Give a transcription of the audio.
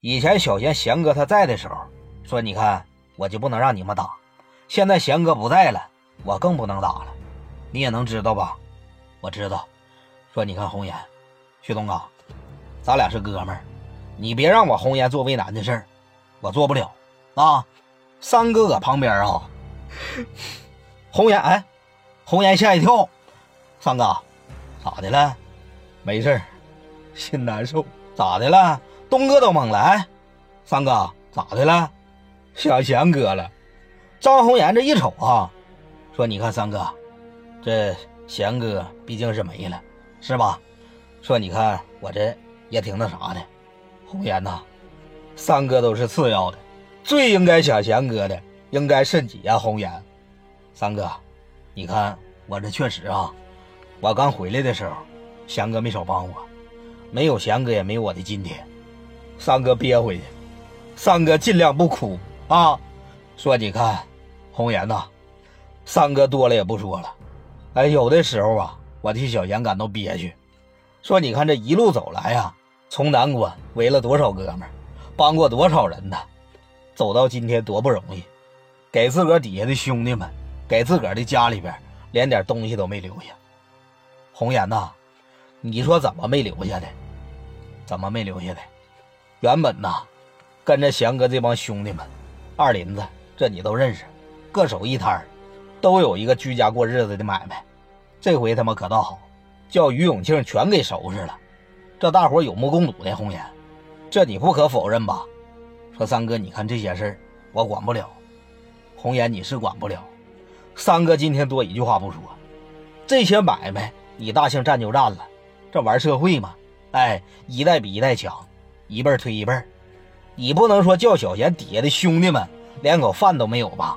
以前小贤贤哥他在的时候，说你看我就不能让你们打，现在贤哥不在了，我更不能打了。你也能知道吧？我知道。说你看红颜，徐东啊，咱俩是哥们儿，你别让我红颜做为难的事儿，我做不了啊。三哥搁旁边啊，红颜哎，红颜吓一跳，三哥咋的了？没事心难受。咋的了？东哥都懵了。三哥咋的了？想贤哥了。张红颜这一瞅啊，说你看三哥，这贤哥毕竟是没了，是吧？说你看我这也挺那啥的。红颜呐，三哥都是次要的。最应该想贤哥的，应该是你呀，红颜。三哥，你看我这确实啊，我刚回来的时候，贤哥没少帮我，没有贤哥也没有我的今天。三哥憋回去，三哥尽量不哭啊。说你看，红颜呐，三哥多了也不说了，哎，有的时候啊，我替小贤感到憋屈。说你看这一路走来呀，从南关围了多少哥们，帮过多少人呢？走到今天多不容易，给自个儿底下的兄弟们，给自个儿的家里边，连点东西都没留下。红颜呐，你说怎么没留下的？怎么没留下的？原本呐，跟着祥哥这帮兄弟们，二林子这你都认识，各守一摊都有一个居家过日子的买卖。这回他妈可倒好，叫于永庆全给收拾了。这大伙有目共睹的，红颜，这你不可否认吧？说三哥，你看这些事儿，我管不了。红颜，你是管不了。三哥今天多一句话不说，这些买卖你大庆占就占了，这玩社会嘛，哎，一代比一代强，一辈儿推一辈儿你不能说叫小贤底下的兄弟们连口饭都没有吧？